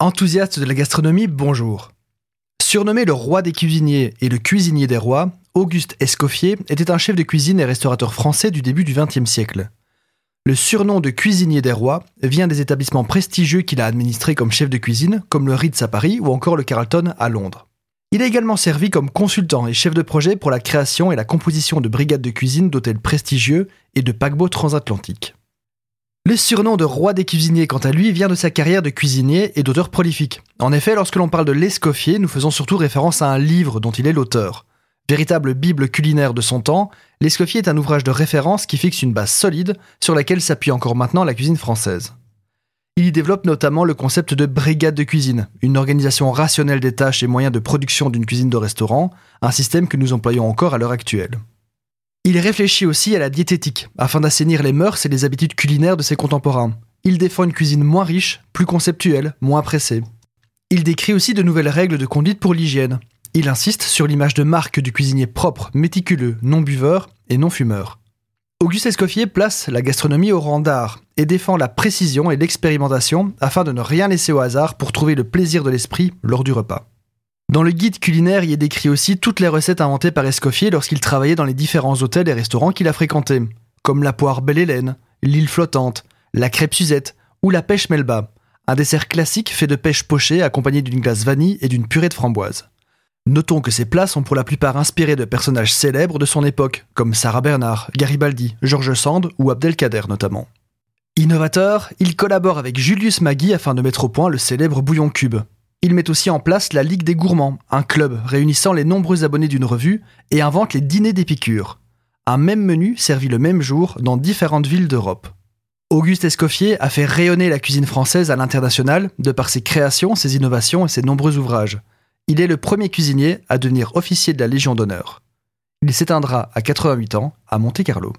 Enthousiaste de la gastronomie, bonjour. Surnommé le roi des cuisiniers et le cuisinier des rois, Auguste Escoffier était un chef de cuisine et restaurateur français du début du XXe siècle. Le surnom de cuisinier des rois vient des établissements prestigieux qu'il a administrés comme chef de cuisine, comme le Ritz à Paris ou encore le Carlton à Londres. Il a également servi comme consultant et chef de projet pour la création et la composition de brigades de cuisine d'hôtels prestigieux et de paquebots transatlantiques. Le surnom de roi des cuisiniers, quant à lui, vient de sa carrière de cuisinier et d'auteur prolifique. En effet, lorsque l'on parle de l'Escoffier, nous faisons surtout référence à un livre dont il est l'auteur. Véritable bible culinaire de son temps, l'Escoffier est un ouvrage de référence qui fixe une base solide sur laquelle s'appuie encore maintenant la cuisine française. Il y développe notamment le concept de brigade de cuisine, une organisation rationnelle des tâches et moyens de production d'une cuisine de restaurant, un système que nous employons encore à l'heure actuelle. Il réfléchit aussi à la diététique, afin d'assainir les mœurs et les habitudes culinaires de ses contemporains. Il défend une cuisine moins riche, plus conceptuelle, moins pressée. Il décrit aussi de nouvelles règles de conduite pour l'hygiène. Il insiste sur l'image de marque du cuisinier propre, méticuleux, non buveur et non fumeur. Auguste Escoffier place la gastronomie au rang d'art et défend la précision et l'expérimentation afin de ne rien laisser au hasard pour trouver le plaisir de l'esprit lors du repas. Dans le guide culinaire, il est décrit aussi toutes les recettes inventées par Escoffier lorsqu'il travaillait dans les différents hôtels et restaurants qu'il a fréquentés, comme la poire belle Hélène, l'île flottante, la crêpe Suzette ou la pêche Melba, un dessert classique fait de pêche pochée accompagné d'une glace vanille et d'une purée de framboise. Notons que ces plats sont pour la plupart inspirés de personnages célèbres de son époque, comme Sarah Bernard, Garibaldi, Georges Sand ou Abdelkader notamment. Innovateur, il collabore avec Julius Magui afin de mettre au point le célèbre bouillon cube, il met aussi en place la Ligue des Gourmands, un club réunissant les nombreux abonnés d'une revue, et invente les dîners d'Épicure, un même menu servi le même jour dans différentes villes d'Europe. Auguste Escoffier a fait rayonner la cuisine française à l'international de par ses créations, ses innovations et ses nombreux ouvrages. Il est le premier cuisinier à devenir officier de la Légion d'honneur. Il s'éteindra à 88 ans à Monte-Carlo.